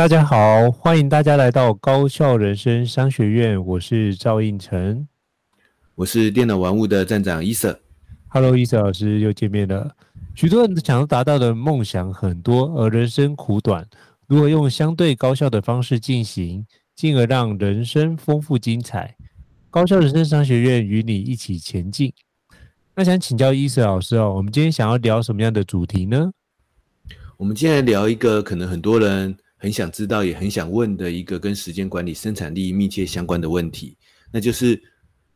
大家好，欢迎大家来到高校人生商学院。我是赵应成，我是电脑玩物的站长伊瑟。Hello，伊瑟老师又见面了。许多人想要达到的梦想很多，而人生苦短，如何用相对高效的方式进行，进而让人生丰富精彩？高校人生商学院与你一起前进。那想请教伊瑟老师哦，我们今天想要聊什么样的主题呢？我们今天来聊一个可能很多人。很想知道，也很想问的一个跟时间管理、生产力密切相关的问题，那就是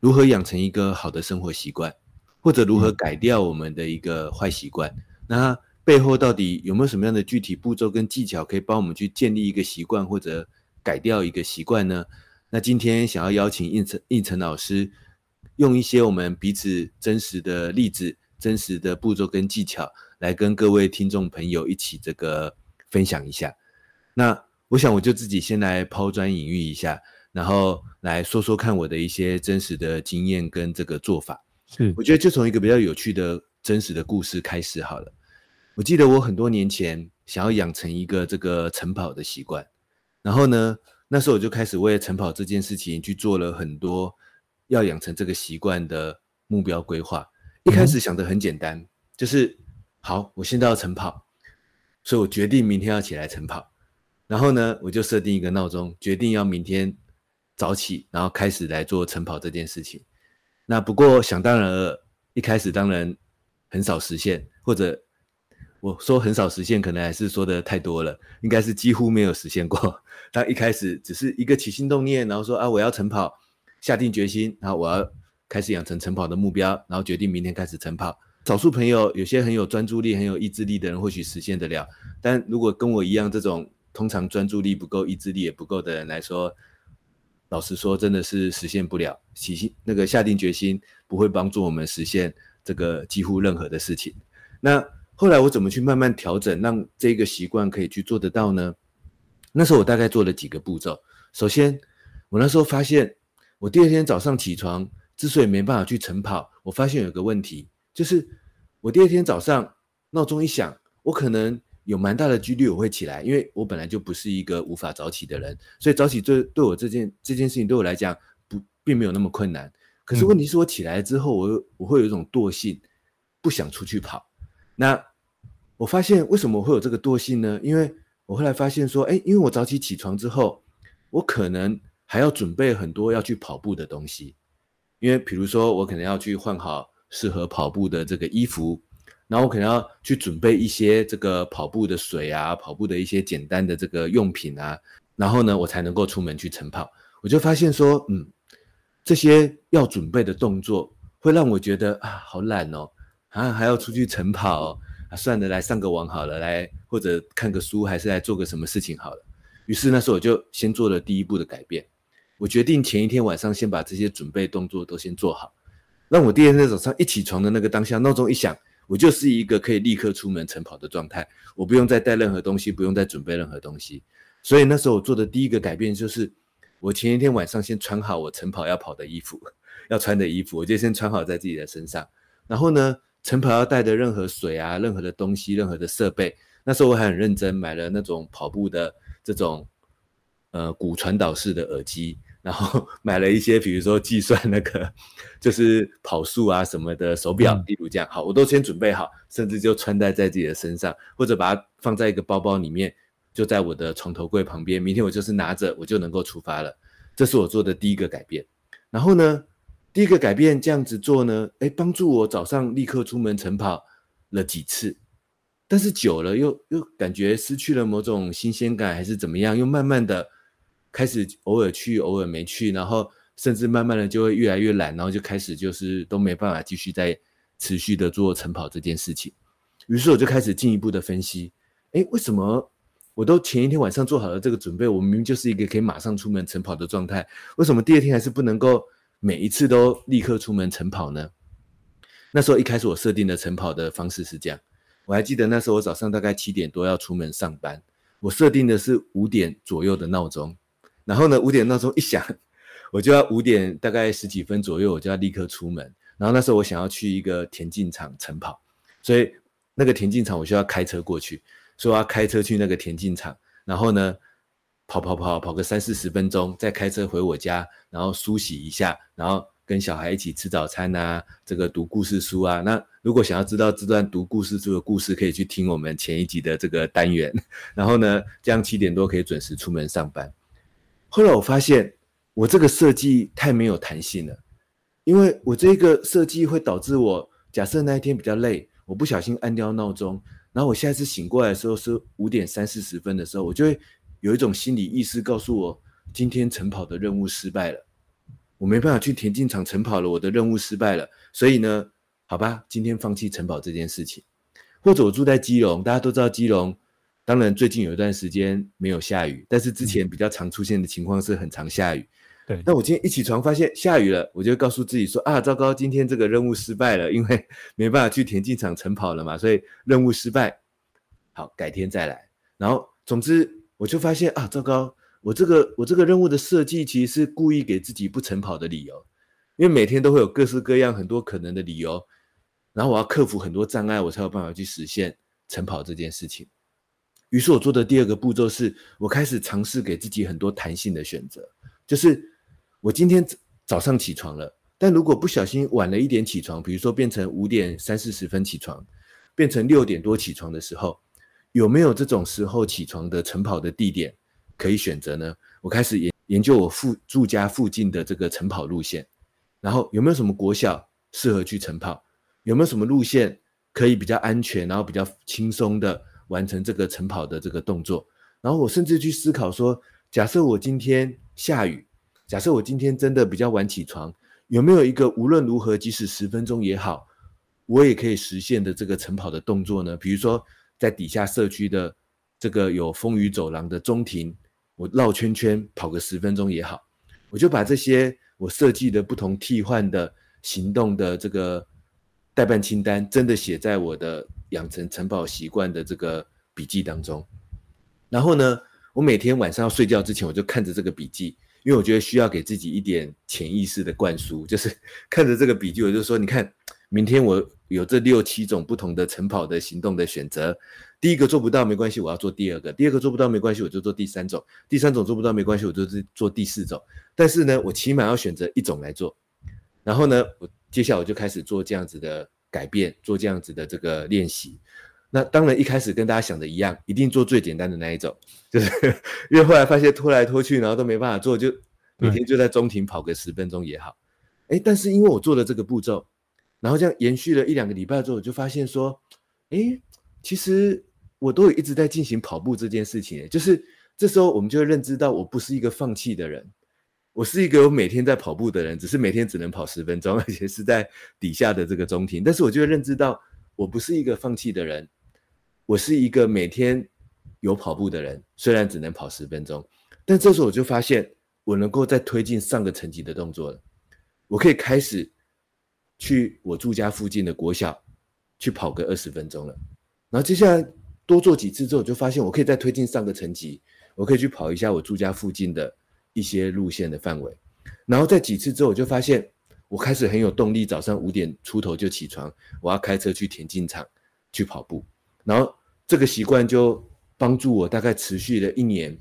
如何养成一个好的生活习惯，或者如何改掉我们的一个坏习惯。嗯、那背后到底有没有什么样的具体步骤跟技巧，可以帮我们去建立一个习惯，或者改掉一个习惯呢？那今天想要邀请应成应成老师，用一些我们彼此真实的例子、真实的步骤跟技巧，来跟各位听众朋友一起这个分享一下。那我想我就自己先来抛砖引玉一下，然后来说说看我的一些真实的经验跟这个做法。是，我觉得就从一个比较有趣的真实的故事开始好了。我记得我很多年前想要养成一个这个晨跑的习惯，然后呢，那时候我就开始为了晨跑这件事情去做了很多要养成这个习惯的目标规划。一开始想的很简单，就是好，我现在要晨跑，所以我决定明天要起来晨跑。然后呢，我就设定一个闹钟，决定要明天早起，然后开始来做晨跑这件事情。那不过想当然了，一开始当然很少实现，或者我说很少实现，可能还是说的太多了，应该是几乎没有实现过。但一开始只是一个起心动念，然后说啊，我要晨跑，下定决心，然后我要开始养成晨跑的目标，然后决定明天开始晨跑。少数朋友有些很有专注力、很有意志力的人，或许实现得了。但如果跟我一样这种，通常专注力不够、意志力也不够的人来说，老实说，真的是实现不了。起心那个下定决心，不会帮助我们实现这个几乎任何的事情。那后来我怎么去慢慢调整，让这个习惯可以去做得到呢？那时候我大概做了几个步骤。首先，我那时候发现，我第二天早上起床之所以没办法去晨跑，我发现有个问题，就是我第二天早上闹钟一响，我可能。有蛮大的几率我会起来，因为我本来就不是一个无法早起的人，所以早起对对我这件这件事情对我来讲不并没有那么困难。可是问题是我起来之后，我我会有一种惰性，不想出去跑。那我发现为什么我会有这个惰性呢？因为我后来发现说，哎，因为我早起起床之后，我可能还要准备很多要去跑步的东西，因为比如说我可能要去换好适合跑步的这个衣服。然后我可能要去准备一些这个跑步的水啊，跑步的一些简单的这个用品啊，然后呢，我才能够出门去晨跑。我就发现说，嗯，这些要准备的动作会让我觉得啊，好懒哦，啊，还要出去晨跑，啊，算了，来上个网好了，来或者看个书，还是来做个什么事情好了。于是那时候我就先做了第一步的改变，我决定前一天晚上先把这些准备动作都先做好，让我第二天早上一起床的那个当下，闹钟一响。我就是一个可以立刻出门晨跑的状态，我不用再带任何东西，不用再准备任何东西。所以那时候我做的第一个改变就是，我前一天晚上先穿好我晨跑要跑的衣服，要穿的衣服，我就先穿好在自己的身上。然后呢，晨跑要带的任何水啊、任何的东西、任何的设备，那时候我还很认真买了那种跑步的这种呃骨传导式的耳机。然后 买了一些，比如说计算那个，就是跑速啊什么的手表，例如这样，好，我都先准备好，甚至就穿戴在自己的身上，或者把它放在一个包包里面，就在我的床头柜旁边。明天我就是拿着，我就能够出发了。这是我做的第一个改变。然后呢，第一个改变这样子做呢，哎，帮助我早上立刻出门晨跑了几次，但是久了又又感觉失去了某种新鲜感，还是怎么样，又慢慢的。开始偶尔去，偶尔没去，然后甚至慢慢的就会越来越懒，然后就开始就是都没办法继续再持续的做晨跑这件事情。于是我就开始进一步的分析，诶，为什么我都前一天晚上做好了这个准备，我明明就是一个可以马上出门晨跑的状态，为什么第二天还是不能够每一次都立刻出门晨跑呢？那时候一开始我设定的晨跑的方式是这样，我还记得那时候我早上大概七点多要出门上班，我设定的是五点左右的闹钟，然后呢五点闹钟一响，我就要五点大概十几分左右我就要立刻出门，然后那时候我想要去一个田径场晨跑，所以。那个田径场我需要开车过去，所以我要开车去那个田径场，然后呢，跑跑跑跑个三四十分钟，再开车回我家，然后梳洗一下，然后跟小孩一起吃早餐啊，这个读故事书啊。那如果想要知道这段读故事书的故事，可以去听我们前一集的这个单元。然后呢，这样七点多可以准时出门上班。后来我发现我这个设计太没有弹性了，因为我这个设计会导致我假设那一天比较累。我不小心按掉闹钟，然后我下一次醒过来的时候是五点三四十分的时候，我就会有一种心理意识告诉我，今天晨跑的任务失败了，我没办法去田径场晨跑了，我的任务失败了。所以呢，好吧，今天放弃晨跑这件事情。或者我住在基隆，大家都知道基隆，当然最近有一段时间没有下雨，但是之前比较常出现的情况是很常下雨。对，那我今天一起床发现下雨了，我就告诉自己说啊，糟糕，今天这个任务失败了，因为 没办法去田径场晨跑了嘛，所以任务失败。好，改天再来。然后，总之我就发现啊，糟糕，我这个我这个任务的设计其实是故意给自己不晨跑的理由，因为每天都会有各式各样很多可能的理由，然后我要克服很多障碍，我才有办法去实现晨跑这件事情。于是我做的第二个步骤是，我开始尝试给自己很多弹性的选择，就是。我今天早上起床了，但如果不小心晚了一点起床，比如说变成五点三四十分起床，变成六点多起床的时候，有没有这种时候起床的晨跑的地点可以选择呢？我开始研研究我附住家附近的这个晨跑路线，然后有没有什么国小适合去晨跑？有没有什么路线可以比较安全，然后比较轻松的完成这个晨跑的这个动作？然后我甚至去思考说，假设我今天下雨。假设我今天真的比较晚起床，有没有一个无论如何，即使十分钟也好，我也可以实现的这个晨跑的动作呢？比如说，在底下社区的这个有风雨走廊的中庭，我绕圈圈跑个十分钟也好，我就把这些我设计的不同替换的行动的这个代办清单，真的写在我的养成晨跑习惯的这个笔记当中。然后呢，我每天晚上要睡觉之前，我就看着这个笔记。因为我觉得需要给自己一点潜意识的灌输，就是 看着这个笔记，我就说：你看，明天我有这六七种不同的晨跑的行动的选择。第一个做不到没关系，我要做第二个；第二个做不到没关系，我就做第三种；第三种做不到没关系，我就做第四种。但是呢，我起码要选择一种来做。然后呢，我接下来我就开始做这样子的改变，做这样子的这个练习。那当然，一开始跟大家想的一样，一定做最简单的那一种，就是因为后来发现拖来拖去，然后都没办法做，就每天就在中庭跑个十分钟也好。哎，但是因为我做了这个步骤，然后这样延续了一两个礼拜之后，我就发现说，哎，其实我都有一直在进行跑步这件事情。就是这时候我们就会认知到，我不是一个放弃的人，我是一个有每天在跑步的人，只是每天只能跑十分钟，而且是在底下的这个中庭。但是我就会认知到，我不是一个放弃的人。我是一个每天有跑步的人，虽然只能跑十分钟，但这时候我就发现我能够再推进上个层级的动作了。我可以开始去我住家附近的国小去跑个二十分钟了。然后接下来多做几次之后，我就发现我可以再推进上个层级，我可以去跑一下我住家附近的一些路线的范围。然后在几次之后，我就发现我开始很有动力，早上五点出头就起床，我要开车去田径场去跑步。然后这个习惯就帮助我大概持续了一年，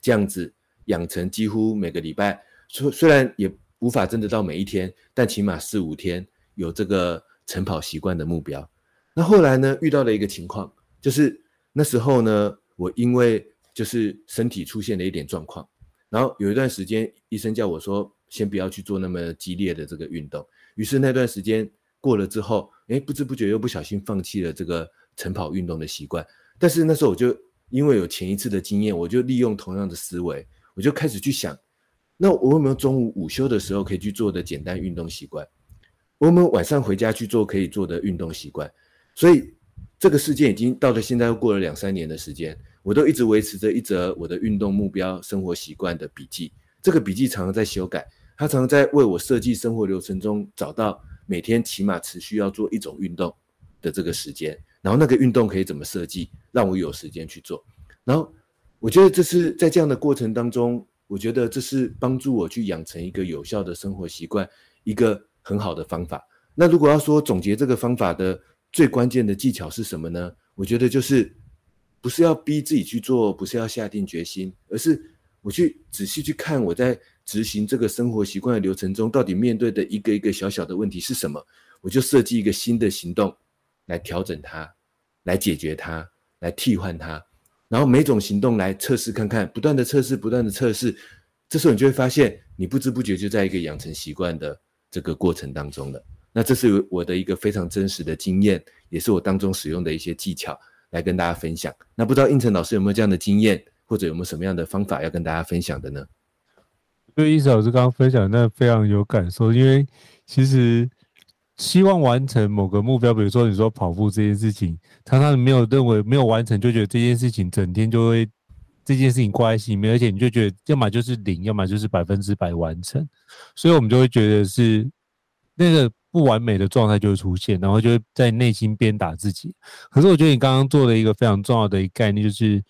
这样子养成几乎每个礼拜，虽虽然也无法真的到每一天，但起码四五天有这个晨跑习惯的目标。那后来呢，遇到了一个情况，就是那时候呢，我因为就是身体出现了一点状况，然后有一段时间医生叫我说先不要去做那么激烈的这个运动，于是那段时间过了之后，诶，不知不觉又不小心放弃了这个。晨跑运动的习惯，但是那时候我就因为有前一次的经验，我就利用同样的思维，我就开始去想，那我有没有中午午休的时候可以去做的简单运动习惯？我有没有晚上回家去做可以做的运动习惯？所以这个事件已经到了现在，又过了两三年的时间，我都一直维持着一则我的运动目标、生活习惯的笔记。这个笔记常常在修改，它常常在为我设计生活流程中找到每天起码持续要做一种运动的这个时间，然后那个运动可以怎么设计，让我有时间去做。然后我觉得这是在这样的过程当中。我觉得这是帮助我去养成一个有效的生活习惯，一个很好的方法。那如果要说总结这个方法的最关键的技巧是什么呢？我觉得就是不是要逼自己去做，不是要下定决心，而是我去仔细去看我在执行这个生活习惯的流程中，到底面对的一个一个小小的问题是什么，我就设计一个新的行动来调整它，来解决它，来替换它。然后每种行动来测试看看，不断的测试，不断的测试，这时候你就会发现，你不知不觉就在一个养成习惯的这个过程当中了。那这是我的一个非常真实的经验，也是我当中使用的一些技巧来跟大家分享。那不知道应成老师有没有这样的经验，或者有没有什么样的方法要跟大家分享的呢？对，胤丞老师刚刚分享那非常有感受，因为其实。希望完成某个目标，比如说你说跑步这件事情，常常没有认为没有完成，就觉得这件事情整天就会这件事情挂在心里面，而且你就觉得要么就是零，要么就是百分之百完成，所以我们就会觉得是那个不完美的状态就会出现，然后就会在内心鞭打自己。可是我觉得你刚刚做的一个非常重要的一个概念，就是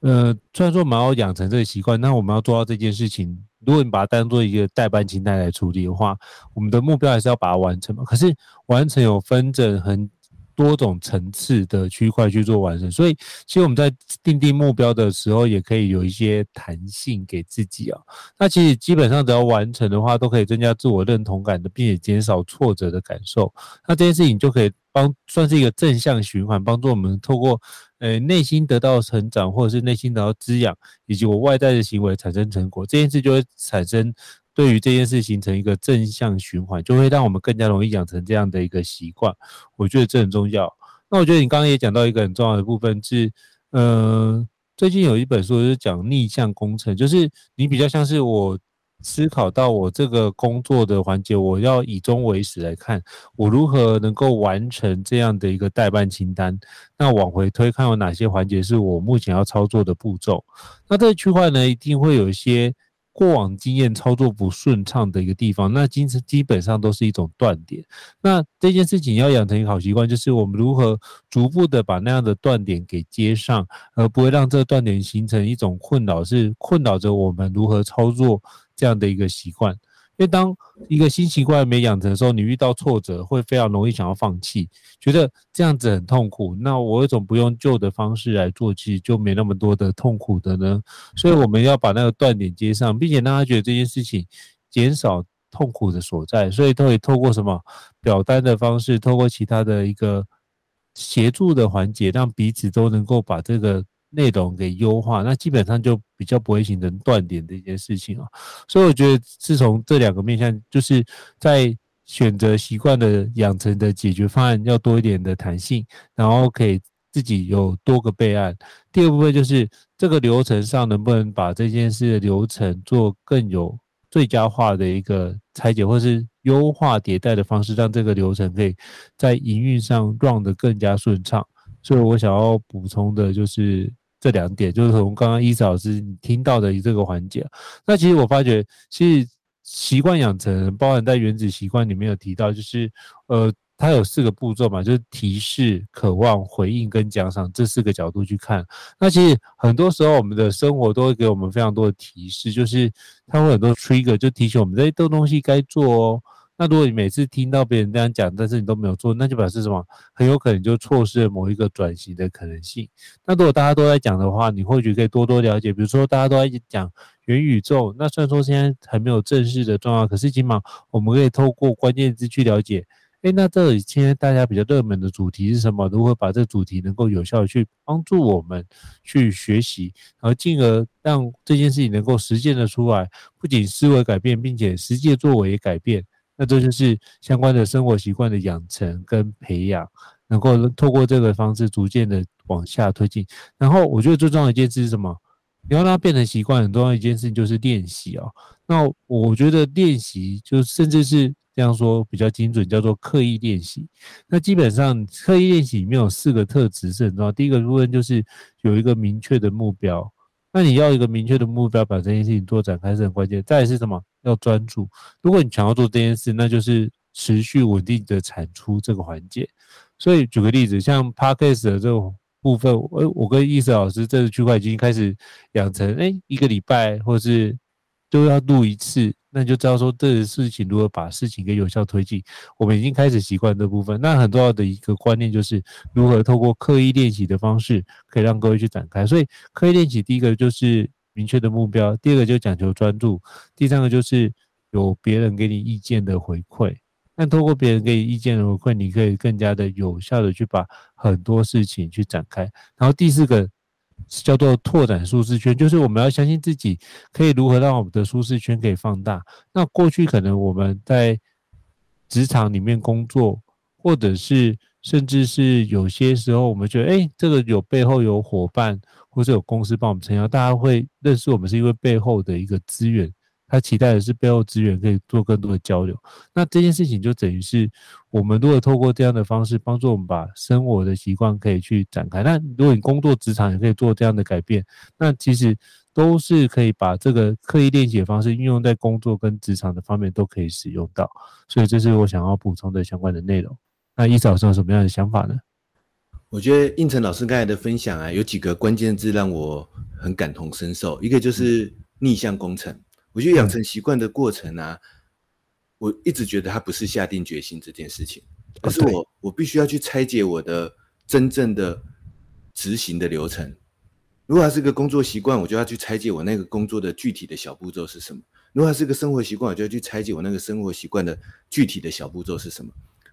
呃，虽然说我们要养成这个习惯，那我们要做到这件事情。如果你把它当做一个代办清单来处理的话，我们的目标还是要把它完成嘛。可是完成有分整很多种层次的区块去做完成，所以其实我们在定定目标的时候，也可以有一些弹性给自己啊。那其实基本上只要完成的话，都可以增加自我认同感的，并且减少挫折的感受。那这件事情就可以帮算是一个正向循环，帮助我们透过。呃，内心得到成长，或者是内心得到滋养，以及我外在的行为产生成果，这件事就会产生对于这件事形成一个正向循环，就会让我们更加容易养成这样的一个习惯。我觉得这很重要。那我觉得你刚刚也讲到一个很重要的部分是，呃，最近有一本书是讲逆向工程，就是你比较像是我。思考到我这个工作的环节，我要以终为始来看，我如何能够完成这样的一个待办清单。那往回推，看有哪些环节是我目前要操作的步骤。那这个区块呢，一定会有一些。过往经验操作不顺畅的一个地方，那基基本上都是一种断点。那这件事情要养成一个好习惯，就是我们如何逐步的把那样的断点给接上，而不会让这个断点形成一种困扰，是困扰着我们如何操作这样的一个习惯。因为当一个新习惯没养成的时候，你遇到挫折会非常容易想要放弃，觉得这样子很痛苦。那我为什么不用旧的方式来做，其实就没那么多的痛苦的呢？所以我们要把那个断点接上，并且让他觉得这件事情减少痛苦的所在。所以都可以透过什么表单的方式，透过其他的一个协助的环节，让彼此都能够把这个。内容给优化，那基本上就比较不会形成断点的一件事情啊。所以我觉得，自从这两个面向，就是在选择习惯的养成的解决方案要多一点的弹性，然后可以自己有多个备案。第二部分就是这个流程上能不能把这件事的流程做更有最佳化的一个拆解，或是优化迭代的方式，让这个流程可以在营运上 run 得更加顺畅。所以我想要补充的就是。这两点就是从刚刚伊斯老师你听到的这个环节。那其实我发觉，其实习惯养成包含在原子习惯里面有提到，就是呃，它有四个步骤嘛，就是提示、渴望、回应跟奖赏这四个角度去看。那其实很多时候我们的生活都会给我们非常多的提示，就是它会很多 trigger 就提醒我们这些东西该做哦。那如果你每次听到别人这样讲，但是你都没有做，那就表示什么？很有可能就错失了某一个转型的可能性。那如果大家都在讲的话，你或许可以多多了解。比如说，大家都在讲元宇宙，那虽然说现在还没有正式的状况，可是起码我们可以透过关键字去了解。诶，那这里现在大家比较热门的主题是什么？如何把这主题能够有效的去帮助我们去学习，然后进而让这件事情能够实践的出来，不仅思维改变，并且实际作为改变。那这就是相关的生活习惯的养成跟培养，能够透过这个方式逐渐的往下推进。然后我觉得最重要一件事是什么？你要让它变成习惯，很重要一件事情就是练习哦。那我觉得练习就甚至是这样说比较精准，叫做刻意练习。那基本上刻意练习里面有四个特质是很重要。第一个部分就是有一个明确的目标。那你要一个明确的目标，把这件事情做展开是很关键。再是什么？要专注。如果你想要做这件事，那就是持续稳定的产出这个环节。所以举个例子，像 Podcast 的这种部分，我我跟易哲老师这个区块已经开始养成，哎，一个礼拜或是就要录一次，那就知道说这个事情如何把事情给有效推进。我们已经开始习惯这部分。那很重要的一个观念就是如何透过刻意练习的方式，可以让各位去展开。所以刻意练习，第一个就是明确的目标，第二个就讲求专注，第三个就是有别人给你意见的回馈。但透过别人给你意见的回馈，你可以更加的有效的去把很多事情去展开。然后第四个叫做拓展舒适圈，就是我们要相信自己可以如何让我们的舒适圈可以放大。那过去可能我们在职场里面工作，或者是甚至是有些时候我们觉得，哎，这个有背后有伙伴，或者有公司帮我们撑腰，大家会认识我们是因为背后的一个资源。他期待的是背后资源可以做更多的交流，那这件事情就等于是我们如果透过这样的方式帮助我们把生活的习惯可以去展开。那如果你工作职场也可以做这样的改变，那其实都是可以把这个刻意练习的方式运用在工作跟职场的方面都可以使用到。所以这是我想要补充的相关的内容。那易老师有什么样的想法呢？我觉得胤丞老师刚才的分享啊，有几个关键字让我很感同身受，一个就是逆向工程。我觉得养成习惯的过程啊，我一直觉得它不是下定决心这件事情，而是我我必须要去拆解我的真正的执行的流程。如果它是个工作习惯，我就要去拆解我那个工作的具体的小步骤是什么；如果它是个生活习惯，我就要去拆解我那个生活习惯的具体的小步骤是什么。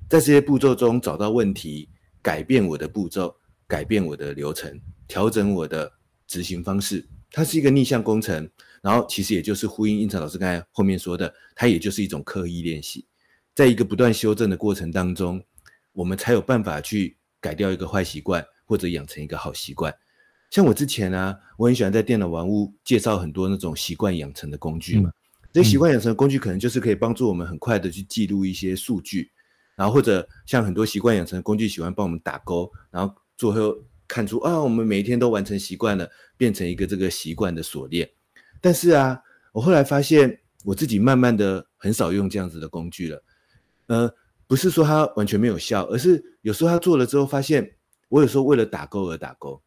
在这些步骤中找到问题，改变我的步骤，改变我的流程，调整我的执行方式。它是一个逆向工程。然后其实也就是呼应胤丞老师刚才后面说的，它也就是一种刻意练习，在一个不断修正的过程当中，我们才有办法去改掉一个坏习惯，或者养成一个好习惯。像我之前啊，我很喜欢在电脑玩物介绍很多那种习惯养成的工具嘛。这些习惯养成的工具可能就是可以帮助我们很快的去记录一些数据，然后或者像很多习惯养成的工具喜欢帮我们打勾，然后最后看出啊，我们每一天都完成习惯了，变成一个这个习惯的锁链。但是啊，我后来发现我自己慢慢的很少用这样子的工具了。呃，不是说它完全没有效，而是有时候他做了之后，发现我有时候为了打勾而打勾，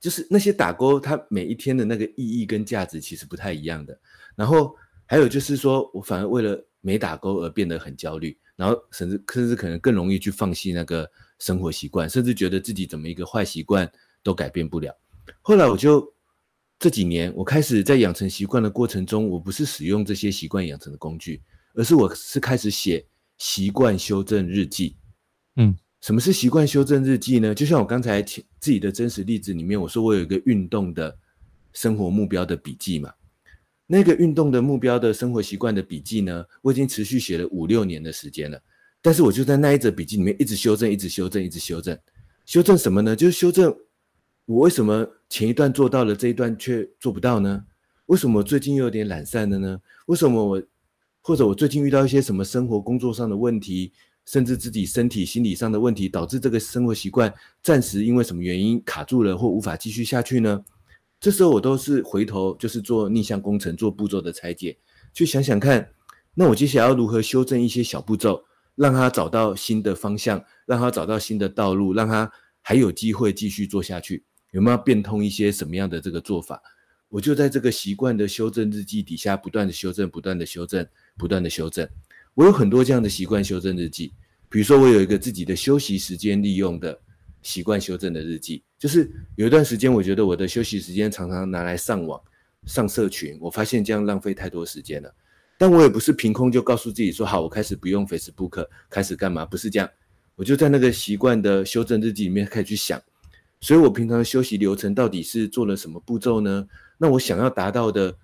就是那些打勾，它每一天的那个意义跟价值其实不太一样的。然后还有就是说我反而为了没打勾而变得很焦虑，然后甚至甚至可能更容易去放弃那个生活习惯，甚至觉得自己怎么一个坏习惯都改变不了。后来我就。这几年，我开始在养成习惯的过程中，我不是使用这些习惯养成的工具，而是我是开始写习惯修正日记。嗯，什么是习惯修正日记呢？就像我刚才自己的真实例子里面，我说我有一个运动的生活目标的笔记嘛。那个运动的目标的生活习惯的笔记呢，我已经持续写了五六年的时间了。但是我就在那一则笔记里面一直修正，一直修正，一直修正。修正什么呢？就是修正。我为什么前一段做到了，这一段却做不到呢？为什么最近又有点懒散了呢？为什么我或者我最近遇到一些什么生活工作上的问题，甚至自己身体心理上的问题，导致这个生活习惯暂时因为什么原因卡住了或无法继续下去呢？这时候我都是回头就是做逆向工程，做步骤的拆解，去想想看，那我接下来要如何修正一些小步骤，让他找到新的方向，让他找到新的道路，让他还有机会继续做下去。有没有变通一些什么样的这个做法？我就在这个习惯的修正日记底下不断的修正，不断的修正，不断的修正。我有很多这样的习惯修正日记，比如说我有一个自己的休息时间利用的习惯修正的日记，就是有一段时间我觉得我的休息时间常常拿来上网、上社群，我发现这样浪费太多时间了。但我也不是凭空就告诉自己说好，我开始不用 Facebook，开始干嘛？不是这样，我就在那个习惯的修正日记里面开始去想。所以，我平常的休息流程到底是做了什么步骤呢？那我想要达到的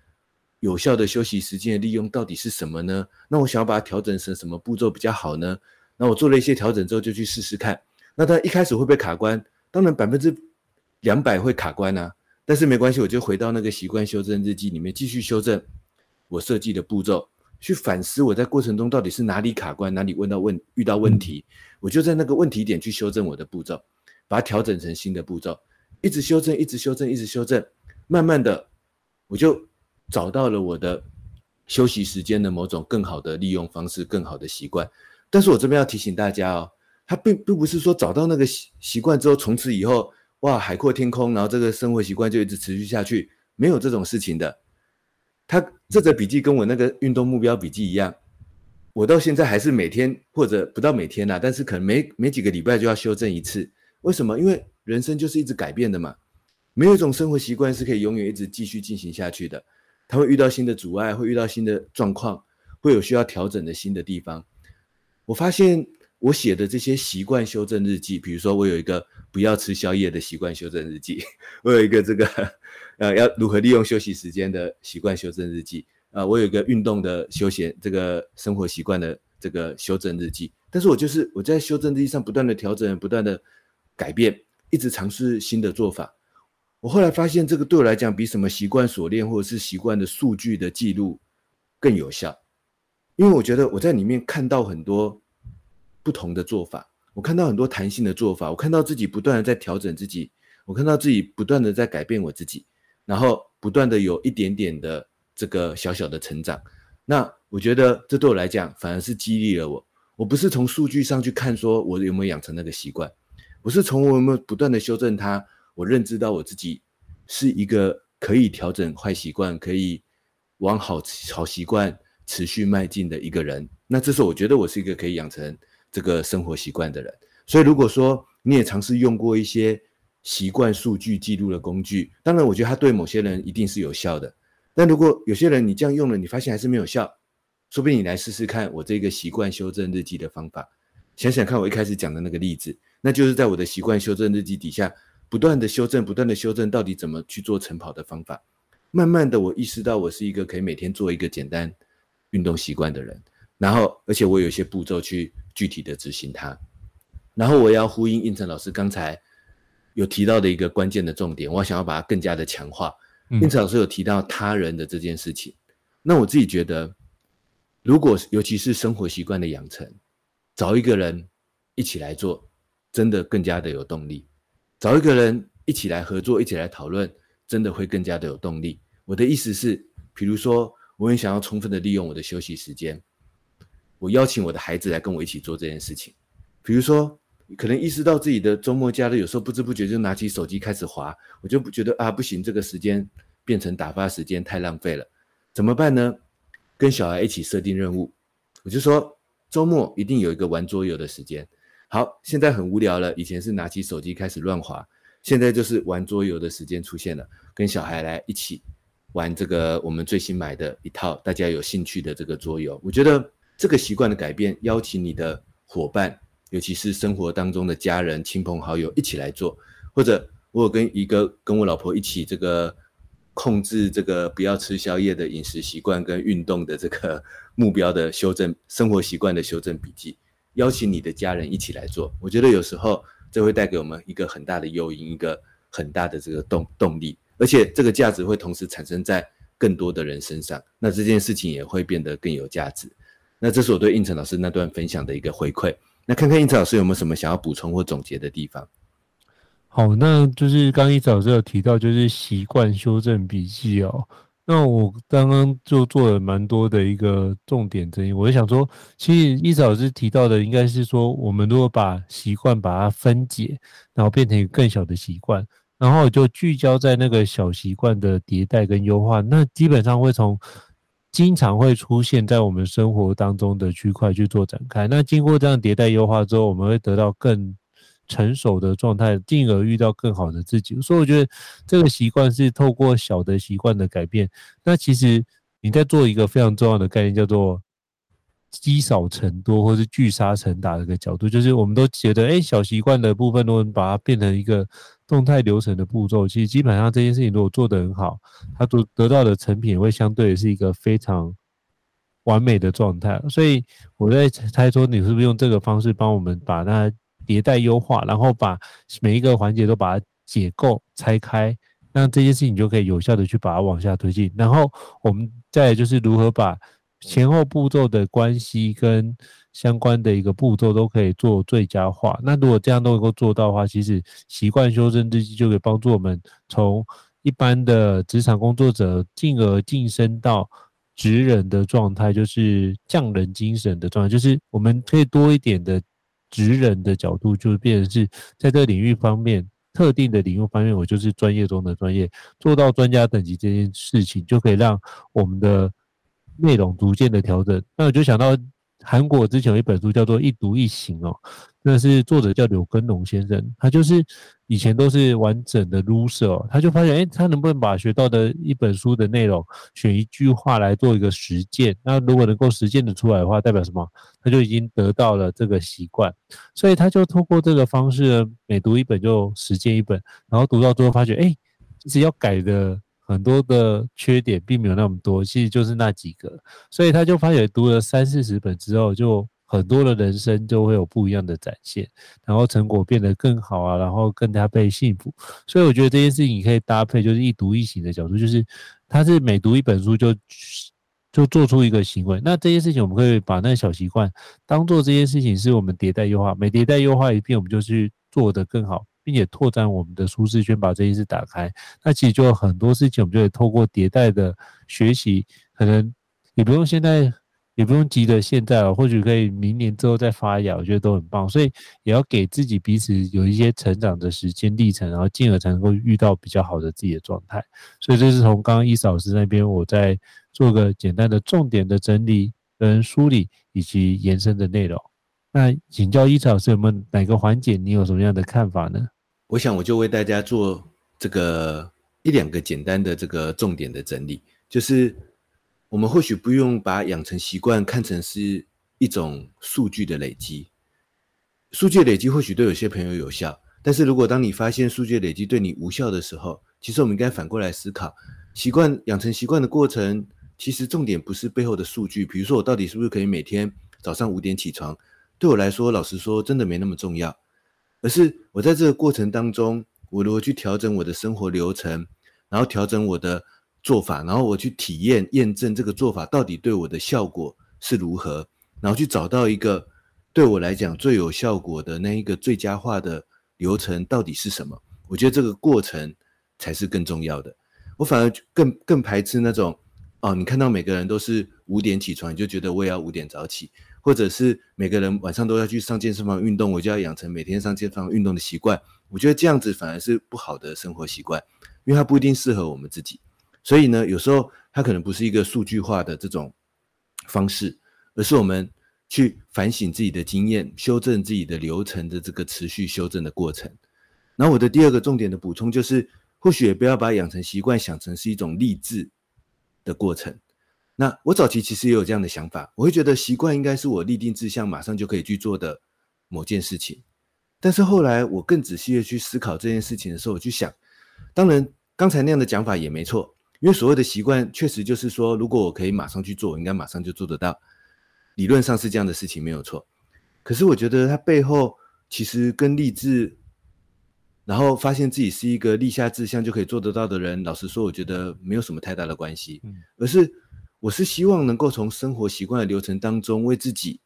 有效的休息时间的利用到底是什么呢？那我想要把它调整成什么步骤比较好呢？那我做了一些调整之后，就去试试看。那它一开始会不会卡关？当然百分之两百会卡关啊。但是没关系，我就回到那个习惯修正日记里面继续修正我设计的步骤，去反思我在过程中到底是哪里卡关，哪里问到问遇到问题，我就在那个问题点去修正我的步骤，把它调整成新的步骤，一直修正，一直修正，一直修正，慢慢的我就找到了我的休息时间的某种更好的利用方式，更好的习惯。但是我这边要提醒大家哦，他并并不是说找到那个习习惯之后，从此以后哇海阔天空，然后这个生活习惯就一直持续下去，没有这种事情的。他这则笔记跟我那个运动目标笔记一样，我到现在还是每天或者不到每天啦，但是可能每每几个礼拜就要修正一次。为什么？因为人生就是一直改变的嘛，没有一种生活习惯是可以永远一直继续进行下去的。他会遇到新的阻碍，会遇到新的状况，会有需要调整的新的地方。我发现我写的这些习惯修正日记，比如说我有一个不要吃宵夜的习惯修正日记，我有一个这个。呃，要如何利用休息时间的习惯修正日记啊、我有一个运动的休闲这个生活习惯的这个修正日记，但是我就是我在修正日记上不断的调整，不断的改变，一直尝试新的做法。我后来发现，这个对我来讲比什么习惯锁链或者是习惯的数据的记录更有效，因为我觉得我在里面看到很多不同的做法，我看到很多弹性的做法，我看到自己不断的在调整自己，我看到自己不断的在改变我自己。然后不断的有一点点的这个小小的成长，那我觉得这对我来讲反而是激励了我。我不是从数据上去看说我有没有养成那个习惯，我是从我有没有不断的修正它，我认知到我自己是一个可以调整坏习惯，可以往好好习惯持续迈进的一个人。那这时候我觉得我是一个可以养成这个生活习惯的人。所以如果说你也尝试用过一些。习惯数据记录的工具，当然，我觉得它对某些人一定是有效的。但如果有些人你这样用了，你发现还是没有效，说不定你来试试看我这个习惯修正日记的方法。想想看，我一开始讲的那个例子，那就是在我的习惯修正日记底下，不断的修正，不断的修正，到底怎么去做晨跑的方法。慢慢的，我意识到我是一个可以每天做一个简单运动习惯的人，然后，而且我有一些步骤去具体的执行它。然后，我要呼应应晨老师刚才。有提到的一个关键的重点，我想要把它更加的强化。胤丞老师有提到他人的这件事情，嗯、那我自己觉得，如果尤其是生活习惯的养成，找一个人一起来做，真的更加的有动力。找一个人一起来合作，一起来讨论，真的会更加的有动力。我的意思是，比如说，我很想要充分的利用我的休息时间，我邀请我的孩子来跟我一起做这件事情，比如说。可能意识到自己的周末假日有时候不知不觉就拿起手机开始滑，我就不觉得啊，不行，这个时间变成打发时间太浪费了，怎么办呢？跟小孩一起设定任务，我就说周末一定有一个玩桌游的时间。好，现在很无聊了，以前是拿起手机开始乱滑，现在就是玩桌游的时间出现了，跟小孩来一起玩这个我们最新买的一套大家有兴趣的这个桌游。我觉得这个习惯的改变，邀请你的伙伴。尤其是生活当中的家人、亲朋好友一起来做，或者我有跟一个跟我老婆一起这个控制这个不要吃宵夜的饮食习惯跟运动的这个 目标的修正生活习惯的修正笔记，邀请你的家人一起来做，我觉得有时候这会带给我们一个很大的诱因，一个很大的这个动动力，而且这个价值会同时产生在更多的人身上，那这件事情也会变得更有价值。那这是我对胤丞老师那段分享的一个回馈。那看看胤丞老师有没有什么想要补充或总结的地方？好，那就是刚刚胤丞老师有提到，就是习惯修正笔记哦。那我刚刚就做了蛮多的一个重点整理，我就想说，其实胤丞老师提到的应该是说，我们如果把习惯把它分解，然后变成一个更小的习惯，然后就聚焦在那个小习惯的迭代跟优化，那基本上会从。经常会出现在我们生活当中的区块去做展开。那经过这样迭代优化之后，我们会得到更成熟的状态，进而遇到更好的自己。所以我觉得这个习惯是透过小的习惯的改变。那其实你在做一个非常重要的概念，叫做积少成多，或是聚沙成塔的一个角度，就是我们都觉得，哎，小习惯的部分都能把它变成一个。动态流程的步骤，其实基本上这件事情如果做得很好，它得得到的成品会相对是一个非常完美的状态。所以我在猜说，你是不是用这个方式帮我们把它迭代优化，然后把每一个环节都把它解构拆开，那这件事情就可以有效的去把它往下推进。然后我们再就是如何把前后步骤的关系跟相关的一个步骤都可以做最佳化。那如果这样都能够做到的话，其实习惯修正日记就可以帮助我们从一般的职场工作者，进而晋升到职人的状态，就是匠人精神的状态，就是我们可以多一点的职人的角度，就变成是在这领域方面，特定的领域方面，我就是专业中的专业，做到专家等级这件事情，就可以让我们的内容逐渐的调整。那我就想到。韩国之前有一本书叫做《一读一行》哦，那是作者叫柳根龙先生，他就是以前都是完整的 loser，他就发现，哎，他能不能把学到的一本书的内容选一句话来做一个实践？那如果能够实践的出来的话，代表什么？他就已经得到了这个习惯，所以他就透过这个方式，每读一本就实践一本，然后读到最后发觉，哎，其实要改的。很多的缺点并没有那么多，其实就是那几个，所以他就发现读了三四十本之后，就很多的人生就会有不一样的展现，然后成果变得更好啊，然后更加被幸福。所以我觉得这件事情你可以搭配，就是一读一行的角度，就是他是每读一本书就就做出一个行为。那这件事情我们可以把那个小习惯当做这件事情是我们迭代优化，每迭代优化一遍，我们就去做得更好。并且拓展我们的舒适圈，把这件事打开。那其实就很多事情，我们就得透过迭代的学习，可能也不用现在，也不用急着现在哦，或许可以明年之后再发芽，我觉得都很棒。所以也要给自己彼此有一些成长的时间历程，然后进而才能够遇到比较好的自己的状态。所以这是从刚刚伊嫂老师那边，我在做个简单的重点的整理跟梳理以及延伸的内容。那请教伊草老师，有没有哪个环节你有什么样的看法呢？我想我就为大家做这个一两个简单的这个重点的整理，就是我们或许不用把养成习惯看成是一种数据的累积，数据累积或许对有些朋友有效，但是如果当你发现数据累积对你无效的时候，其实我们应该反过来思考，习惯养成习惯的过程，其实重点不是背后的数据，比如说我到底是不是可以每天早上五点起床。对我来说，老实说，真的没那么重要，而是我在这个过程当中，我如何去调整我的生活流程，然后调整我的做法，然后我去体验、验证这个做法到底对我的效果是如何，然后去找到一个对我来讲最有效果的那一个最佳化的流程到底是什么？我觉得这个过程才是更重要的。我反而更更排斥那种，哦，你看到每个人都是五点起床，你就觉得我也要五点早起。或者是每个人晚上都要去上健身房运动，我就要养成每天上健身房运动的习惯。我觉得这样子反而是不好的生活习惯，因为它不一定适合我们自己。所以呢，有时候它可能不是一个数据化的这种方式，而是我们去反省自己的经验，修正自己的流程的这个持续修正的过程。然后我的第二个重点的补充就是，或许也不要把养成习惯想成是一种励志的过程。那我早期其实也有这样的想法，我会觉得习惯应该是我立定志向，马上就可以去做的某件事情。但是后来我更仔细的去思考这件事情的时候，我去想，当然刚才那样的讲法也没错，因为所谓的习惯确实就是说，如果我可以马上去做，我应该马上就做得到，理论上是这样的事情没有错。可是我觉得它背后其实跟励志，然后发现自己是一个立下志向就可以做得到的人，老实说，我觉得没有什么太大的关系，而是。我是希望能够从生活习惯的流程当中，为自己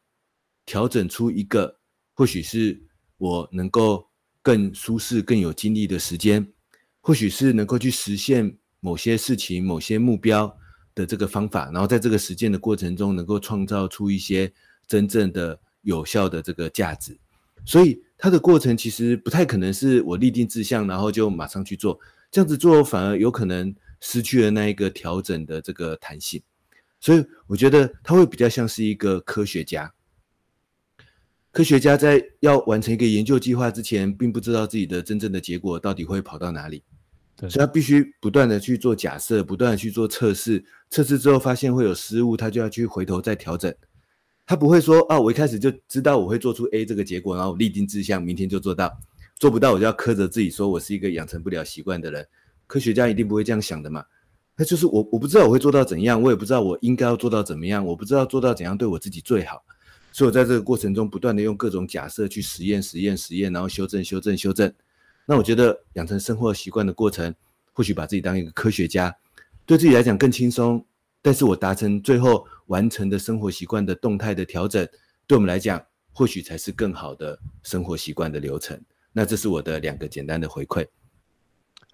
调整出一个或许是我能够更舒适、更有精力的时间，或许是能够去实现某些事情、某些目标的这个方法，然后在这个实践的过程中，能够创造出一些真正的有效的这个价值。所以，它的过程其实不太可能是我立定志向，然后就马上去做，这样子做反而有可能失去了那一个调整的这个弹性。所以我觉得他会比较像是一个科学家。科学家在要完成一个研究计划之前，并不知道自己的真正的结果到底会跑到哪里，所以他必须不断的去做假设，不断的去做测试，测试之后发现会有失误，他就要去回头再调整。他不会说啊，我一开始就知道我会做出 A 这个结果，然后我立定志向，明天就做到，做不到我就要苛责自己，说我是一个养成不了习惯的人。科学家一定不会这样想的嘛。那就是我，我不知道我会做到怎样，我也不知道我应该要做到怎么样，我不知道做到怎样对我自己最好，所以我在这个过程中不断的用各种假设去实验、实验、实验，然后修正、修正、修正。那我觉得养成生活习惯的过程，或许把自己当一个科学家，对自己来讲更轻松。但是我达成最后完成的生活习惯的动态的调整，对我们来讲，或许才是更好的生活习惯的流程。那这是我的两个简单的回馈。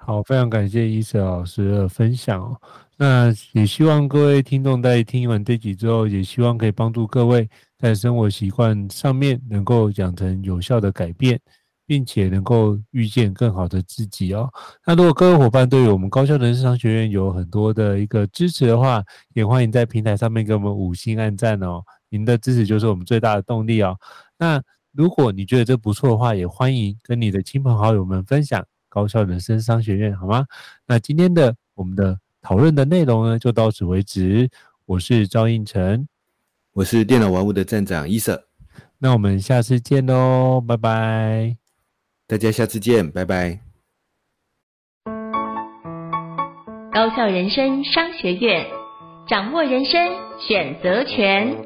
好，非常感谢伊瑟老师的分享哦。那也希望各位听众在听完这集之后，也希望可以帮助各位在生活习惯上面能够养成有效的改变，并且能够遇见更好的自己哦。那如果各位伙伴对于我们高效人生商学院有很多的一个支持的话，也欢迎在平台上面给我们五星按赞哦。您的支持就是我们最大的动力哦。那如果你觉得这不错的话，也欢迎跟你的亲朋好友们分享。高效人生商学院，好吗？那今天的我们的讨论的内容呢，就到此为止。我是赵应成，我是电脑玩物的站长伊瑟。那我们下次见喽，拜拜！大家下次见，拜拜！高效人生商学院，掌握人生选择权。